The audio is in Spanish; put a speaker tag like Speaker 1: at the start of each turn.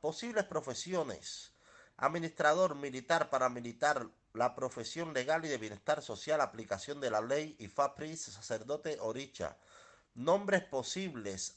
Speaker 1: Posibles profesiones. Administrador, militar, paramilitar, la profesión legal y de bienestar social, aplicación de la ley, y FAPRIS, sacerdote, oricha. Nombres posibles.